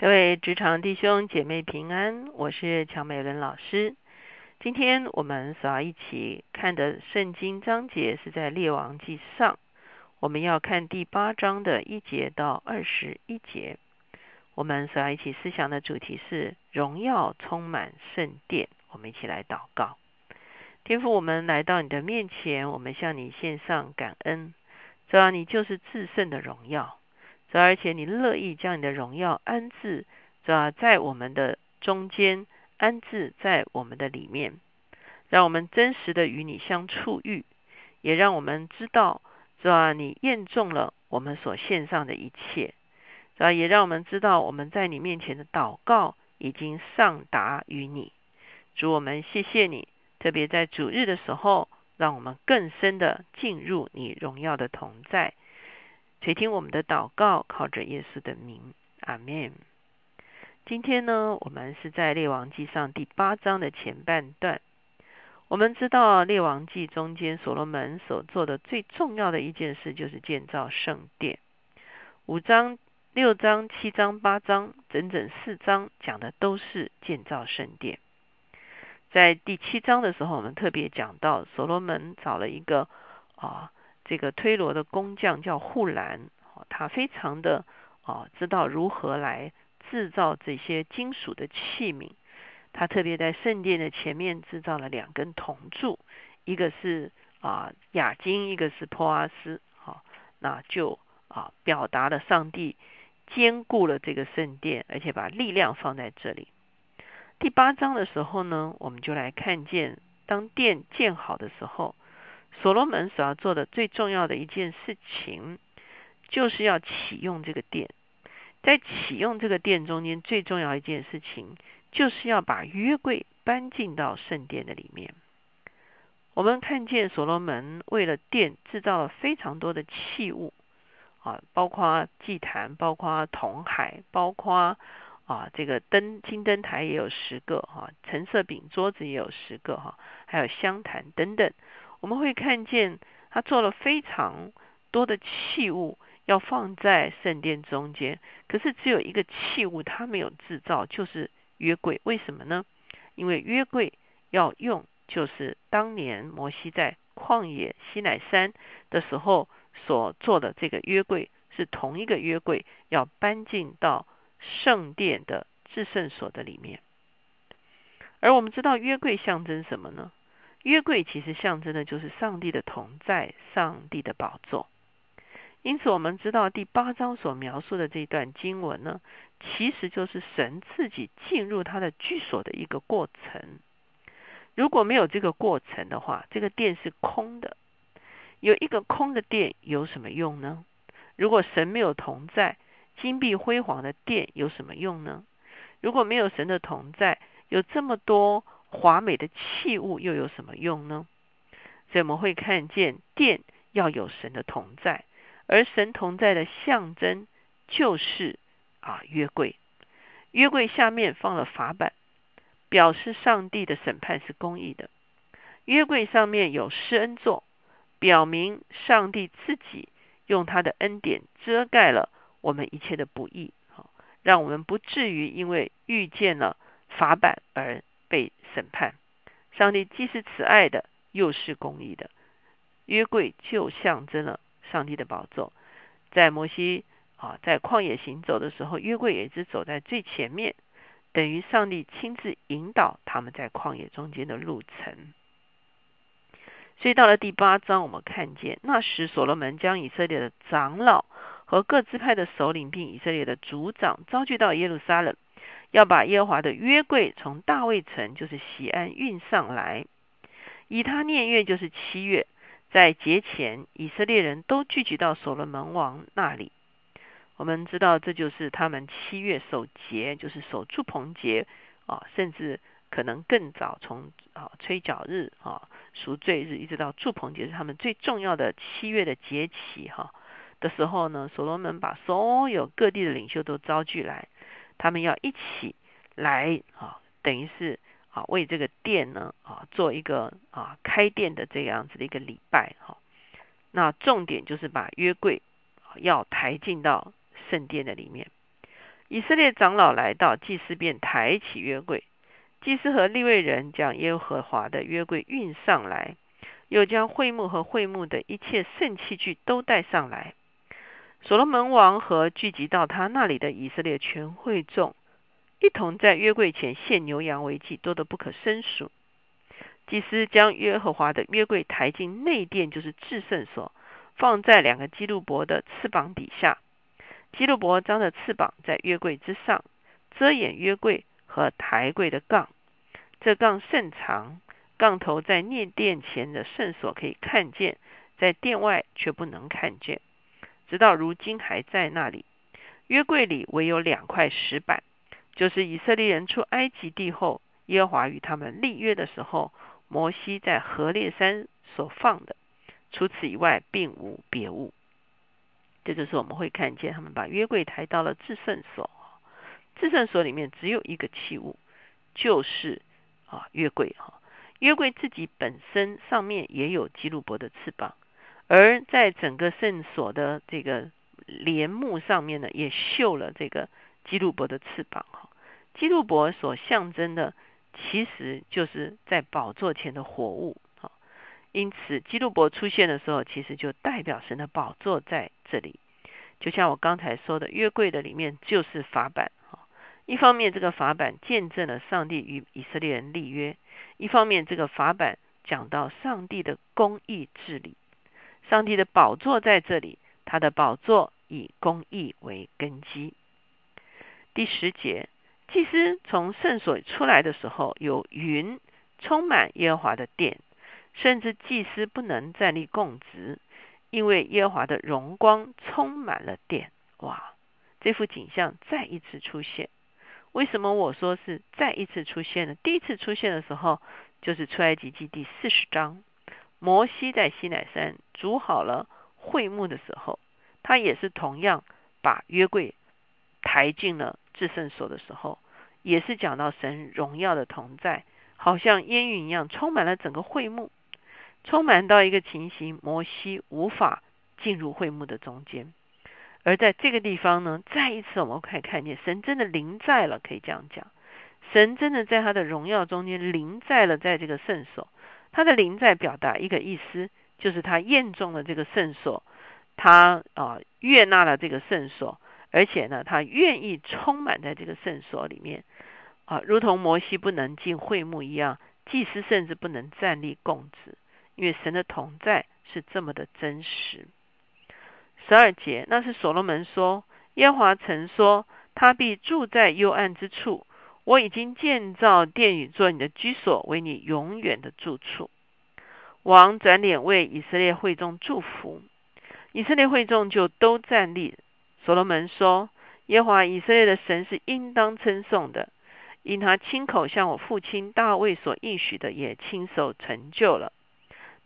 各位职场弟兄姐妹平安，我是乔美伦老师。今天我们所要一起看的圣经章节是在列王记上，我们要看第八章的一节到二十一节。我们所要一起思想的主题是荣耀充满圣殿。我们一起来祷告，天父，我们来到你的面前，我们向你献上感恩，主要你就是至圣的荣耀。主而且你乐意将你的荣耀安置，主要在我们的中间安置在我们的里面，让我们真实的与你相处遇，也让我们知道，主啊，你验中了我们所献上的一切，主啊，也让我们知道我们在你面前的祷告已经上达于你。主我们谢谢你，特别在主日的时候，让我们更深的进入你荣耀的同在。垂听我们的祷告，靠着耶稣的名，阿门。今天呢，我们是在列王记上第八章的前半段。我们知道列王记中间所罗门所做的最重要的一件事，就是建造圣殿。五章、六章、七章、八章，整整四章讲的都是建造圣殿。在第七章的时候，我们特别讲到所罗门找了一个啊。这个推罗的工匠叫护兰，他非常的啊知道如何来制造这些金属的器皿。他特别在圣殿的前面制造了两根铜柱，一个是啊亚金，一个是珀阿斯，好，那就啊表达了上帝坚固了这个圣殿，而且把力量放在这里。第八章的时候呢，我们就来看见当殿建好的时候。所罗门所要做的最重要的一件事情，就是要启用这个殿。在启用这个殿中间，最重要一件事情，就是要把约柜搬进到圣殿的里面。我们看见所罗门为了殿制造了非常多的器物，啊，包括祭坛，包括铜海，包括啊这个灯金灯台也有十个哈，橙色饼桌子也有十个哈，还有香坛等等。我们会看见他做了非常多的器物，要放在圣殿中间。可是只有一个器物他没有制造，就是约柜。为什么呢？因为约柜要用，就是当年摩西在旷野西乃山的时候所做的这个约柜，是同一个约柜，要搬进到圣殿的至圣所的里面。而我们知道约柜象征什么呢？约柜其实象征的就是上帝的同在，上帝的宝座。因此，我们知道第八章所描述的这段经文呢，其实就是神自己进入他的居所的一个过程。如果没有这个过程的话，这个殿是空的。有一个空的殿有什么用呢？如果神没有同在，金碧辉煌的殿有什么用呢？如果没有神的同在，有这么多。华美的器物又有什么用呢？所以我们会看见殿要有神的同在，而神同在的象征就是啊约柜。约柜下面放了法板，表示上帝的审判是公义的。约柜上面有施恩座，表明上帝自己用他的恩典遮盖了我们一切的不义，好，让我们不至于因为遇见了法板而。被审判，上帝既是慈爱的，又是公义的。约柜就象征了上帝的宝座。在摩西啊，在旷野行走的时候，约柜也是走在最前面，等于上帝亲自引导他们在旷野中间的路程。所以到了第八章，我们看见那时所罗门将以色列的长老和各支派的首领，并以色列的族长招聚到耶路撒冷。要把耶和华的约柜从大卫城，就是西安运上来。以他念月就是七月，在节前，以色列人都聚集到所罗门王那里。我们知道，这就是他们七月守节，就是守祝棚节啊，甚至可能更早，从啊吹角日啊赎罪日，一直到祝棚节，是他们最重要的七月的节期哈的时候呢。所罗门把所有各地的领袖都招聚来。他们要一起来啊，等于是啊，为这个殿呢啊做一个啊开店的这样子的一个礼拜哈。那重点就是把约柜要抬进到圣殿的里面。以色列长老来到，祭司便抬起约柜。祭司和利未人将耶和华的约柜运上来，又将会幕和会幕的一切圣器具都带上来。所罗门王和聚集到他那里的以色列全会众，一同在约柜前献牛羊为祭，多得不可胜数。祭司将耶和华的约柜抬进内殿，就是至圣所，放在两个基路伯的翅膀底下。基路伯张着翅膀在约柜之上，遮掩约柜和抬柜的杠。这杠甚长，杠头在内殿前的圣所可以看见，在殿外却不能看见。直到如今还在那里。约柜里唯有两块石板，就是以色列人出埃及地后，耶和华与他们立约的时候，摩西在何烈山所放的。除此以外，并无别物。这就是我们会看见他们把约柜抬到了至圣所。至圣所里面只有一个器物，就是啊约柜哈。约柜自己本身上面也有基路伯的翅膀。而在整个圣所的这个帘幕上面呢，也绣了这个基路伯的翅膀哈。基路伯所象征的，其实就是在宝座前的活物啊。因此，基路伯出现的时候，其实就代表神的宝座在这里。就像我刚才说的，约柜的里面就是法版哈。一方面，这个法版见证了上帝与以色列人立约；一方面，这个法版讲到上帝的公义治理。上帝的宝座在这里，他的宝座以公义为根基。第十节，祭司从圣所出来的时候，有云充满耶和华的殿，甚至祭司不能站立供职，因为耶和华的荣光充满了殿。哇，这幅景象再一次出现。为什么我说是再一次出现呢？第一次出现的时候，就是出埃及记第四十章。摩西在西乃山筑好了会幕的时候，他也是同样把约柜抬进了至圣所的时候，也是讲到神荣耀的同在，好像烟云一样充满了整个会幕，充满到一个情形，摩西无法进入会幕的中间。而在这个地方呢，再一次我们可以看见神真的临在了，可以这样讲，神真的在他的荣耀中间临在了，在这个圣所。他的灵在表达一个意思，就是他验中了这个圣所，他啊悦纳了这个圣所，而且呢，他愿意充满在这个圣所里面啊，如同摩西不能进会幕一样，祭司甚至不能站立供职，因为神的同在是这么的真实。十二节，那是所罗门说，耶华曾说，他必住在幽暗之处。我已经建造殿宇做你的居所，为你永远的住处。王转脸为以色列会众祝福，以色列会众就都站立。所罗门说：“耶和华以色列的神是应当称颂的，因他亲口向我父亲大卫所应许的，也亲手成就了。”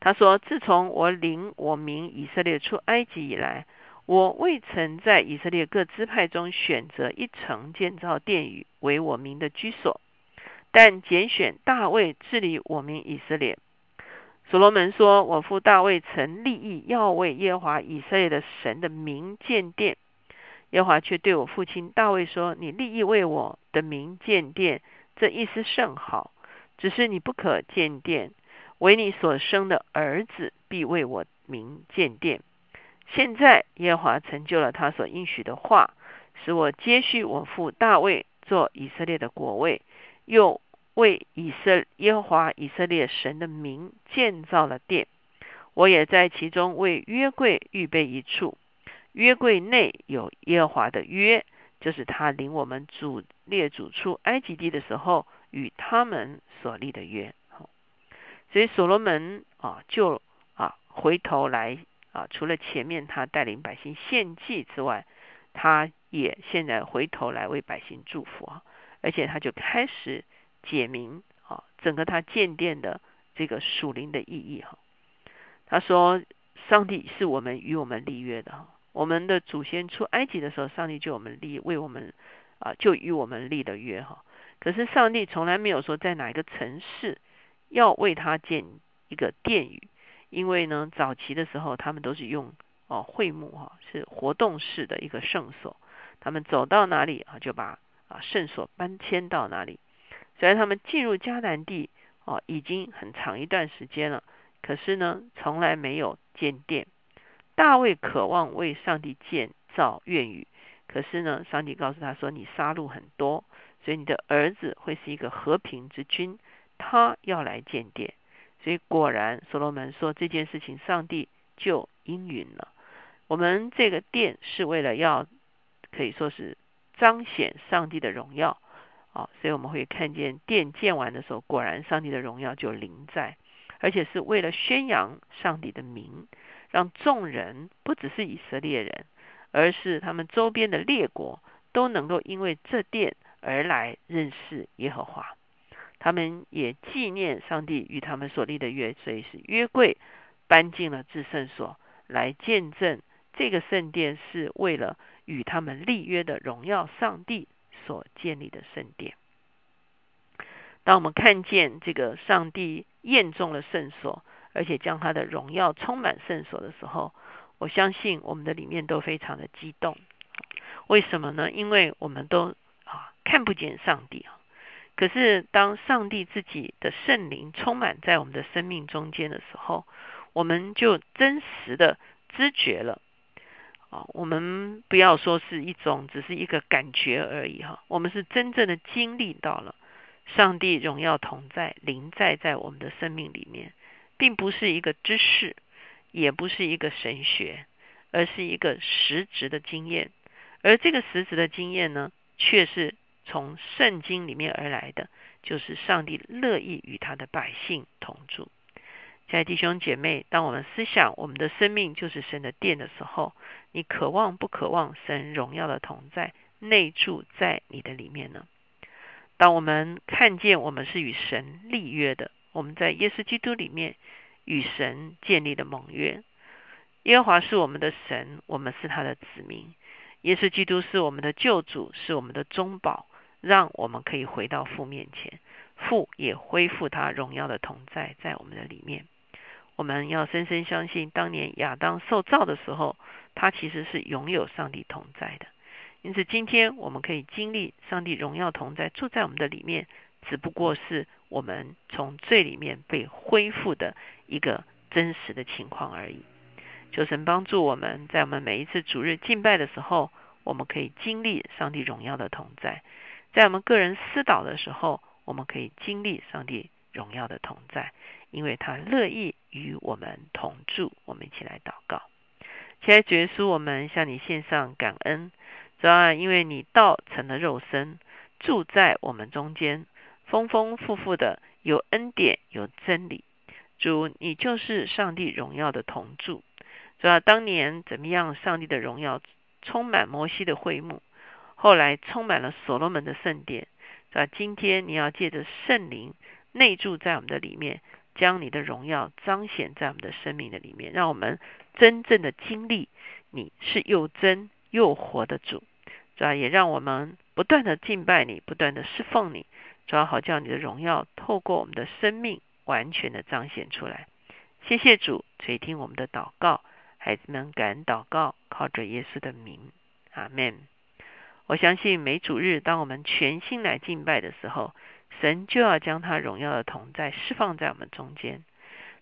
他说：“自从我领我民以色列出埃及以来。”我未曾在以色列各支派中选择一城建造殿宇为我民的居所，但拣选大卫治理我民以色列。所罗门说：“我父大卫曾立意要为耶和华以色列的神的名建殿，耶和华却对我父亲大卫说：‘你立意为我的名建殿，这意思甚好，只是你不可建殿，为你所生的儿子必为我名建殿。’”现在耶和华成就了他所应许的话，使我接续我父大卫做以色列的国位，又为以色耶和华以色列神的名建造了殿。我也在其中为约柜预备一处，约柜内有耶和华的约，就是他领我们主列祖出埃及地的时候与他们所立的约。所以所罗门啊，就啊回头来。啊，除了前面他带领百姓献祭之外，他也现在回头来为百姓祝福啊，而且他就开始解明啊，整个他建殿的这个属灵的意义哈。他说，上帝是我们与我们立约的哈，我们的祖先出埃及的时候，上帝就我们立为我们啊，就与我们立的约哈。可是上帝从来没有说在哪一个城市要为他建一个殿宇。因为呢，早期的时候他们都是用哦会幕哈，是活动式的一个圣所。他们走到哪里啊，就把啊圣所搬迁到哪里。虽然他们进入迦南地哦，已经很长一段时间了，可是呢，从来没有建殿。大卫渴望为上帝建造院宇，可是呢，上帝告诉他说：“你杀戮很多，所以你的儿子会是一个和平之君，他要来建殿。”所以果然，所罗门说这件事情，上帝就应允了。我们这个殿是为了要可以说是彰显上帝的荣耀啊，所以我们会看见殿建完的时候，果然上帝的荣耀就临在，而且是为了宣扬上帝的名，让众人不只是以色列人，而是他们周边的列国都能够因为这殿而来认识耶和华。他们也纪念上帝与他们所立的约，所以是约柜搬进了至圣所，来见证这个圣殿是为了与他们立约的荣耀上帝所建立的圣殿。当我们看见这个上帝验中了圣所，而且将他的荣耀充满圣所的时候，我相信我们的里面都非常的激动。为什么呢？因为我们都啊看不见上帝啊。可是，当上帝自己的圣灵充满在我们的生命中间的时候，我们就真实的知觉了。啊，我们不要说是一种，只是一个感觉而已哈。我们是真正的经历到了上帝荣耀同在、临在在我们的生命里面，并不是一个知识，也不是一个神学，而是一个实质的经验。而这个实质的经验呢，却是。从圣经里面而来的，就是上帝乐意与他的百姓同住。在弟兄姐妹，当我们思想我们的生命就是神的殿的时候，你渴望不渴望神荣耀的同在内住在你的里面呢？当我们看见我们是与神立约的，我们在耶稣基督里面与神建立的盟约，耶和华是我们的神，我们是他的子民，耶稣基督是我们的救主，是我们的中保。让我们可以回到父面前，父也恢复他荣耀的同在在我们的里面。我们要深深相信，当年亚当受造的时候，他其实是拥有上帝同在的。因此，今天我们可以经历上帝荣耀同在住在我们的里面，只不过是我们从罪里面被恢复的一个真实的情况而已。求神帮助我们在我们每一次主日敬拜的时候，我们可以经历上帝荣耀的同在。在我们个人思祷的时候，我们可以经历上帝荣耀的同在，因为他乐意与我们同住。我们一起来祷告，亲爱的主耶稣，我们向你献上感恩。主啊，因为你道成了肉身，住在我们中间，丰丰富富的有恩典有真理。主，你就是上帝荣耀的同住。主啊，当年怎么样？上帝的荣耀充满摩西的会幕。后来充满了所罗门的圣殿，是吧？今天你要借着圣灵内住在我们的里面，将你的荣耀彰显在我们的生命的里面，让我们真正的经历你是又真又活的主，是吧也让我们不断的敬拜你，不断的侍奉你，主要好叫你的荣耀透过我们的生命完全的彰显出来。谢谢主垂听我们的祷告，孩子们感恩祷告，靠着耶稣的名，阿门。我相信每主日，当我们全心来敬拜的时候，神就要将他荣耀的同在释放在我们中间。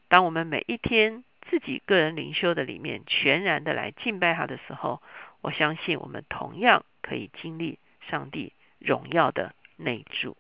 当我们每一天自己个人灵修的里面全然的来敬拜他的时候，我相信我们同样可以经历上帝荣耀的内住。